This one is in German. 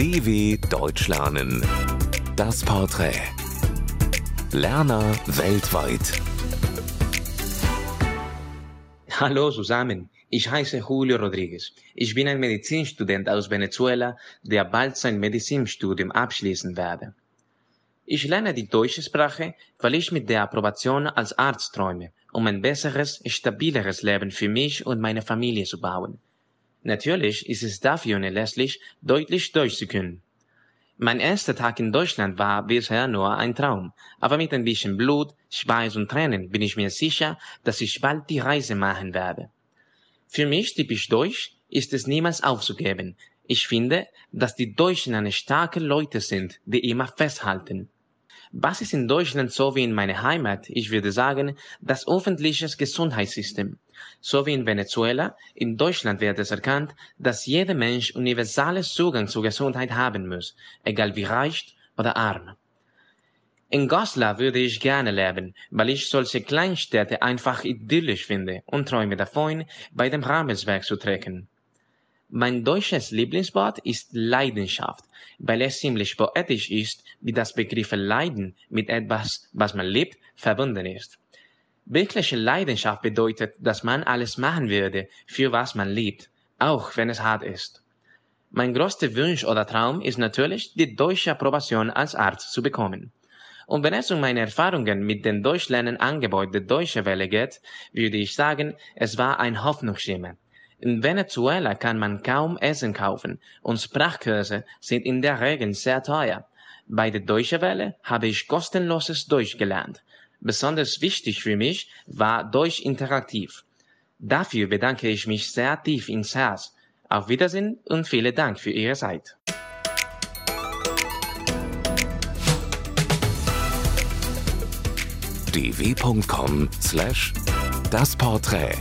DW Deutsch lernen. Das Porträt. Lerner weltweit. Hallo zusammen, ich heiße Julio Rodriguez. Ich bin ein Medizinstudent aus Venezuela, der bald sein Medizinstudium abschließen werde. Ich lerne die deutsche Sprache, weil ich mit der Approbation als Arzt träume, um ein besseres, stabileres Leben für mich und meine Familie zu bauen. Natürlich ist es dafür unerlässlich, deutlich Deutsch zu können. Mein erster Tag in Deutschland war bisher nur ein Traum, aber mit ein bisschen Blut, Schweiß und Tränen bin ich mir sicher, dass ich bald die Reise machen werde. Für mich typisch deutsch ist es niemals aufzugeben. Ich finde, dass die Deutschen eine starke Leute sind, die immer festhalten. Was ist in Deutschland so wie in meiner Heimat? Ich würde sagen, das öffentliche Gesundheitssystem. So wie in Venezuela, in Deutschland wird es erkannt, dass jeder Mensch universales Zugang zur Gesundheit haben muss, egal wie reich oder arm. In Goslar würde ich gerne leben, weil ich solche Kleinstädte einfach idyllisch finde und träume davon, bei dem Ramelswerk zu trecken. Mein deutsches Lieblingswort ist Leidenschaft, weil es ziemlich poetisch ist, wie das Begriff Leiden mit etwas, was man liebt, verbunden ist. Wirkliche Leidenschaft bedeutet, dass man alles machen würde, für was man liebt, auch wenn es hart ist. Mein größter Wunsch oder Traum ist natürlich, die deutsche Approbation als Arzt zu bekommen. Und wenn es um meine Erfahrungen mit dem Deutschlernen-Angebot der Deutsche Welle geht, würde ich sagen, es war ein Hoffnungsschimmer. In Venezuela kann man kaum Essen kaufen und Sprachkurse sind in der Regel sehr teuer. Bei der Deutsche Welle habe ich kostenloses Deutsch gelernt. Besonders wichtig für mich war Deutsch interaktiv. Dafür bedanke ich mich sehr tief ins Herz. Auf Wiedersehen und vielen Dank für Ihre Zeit. dw.com/das Porträt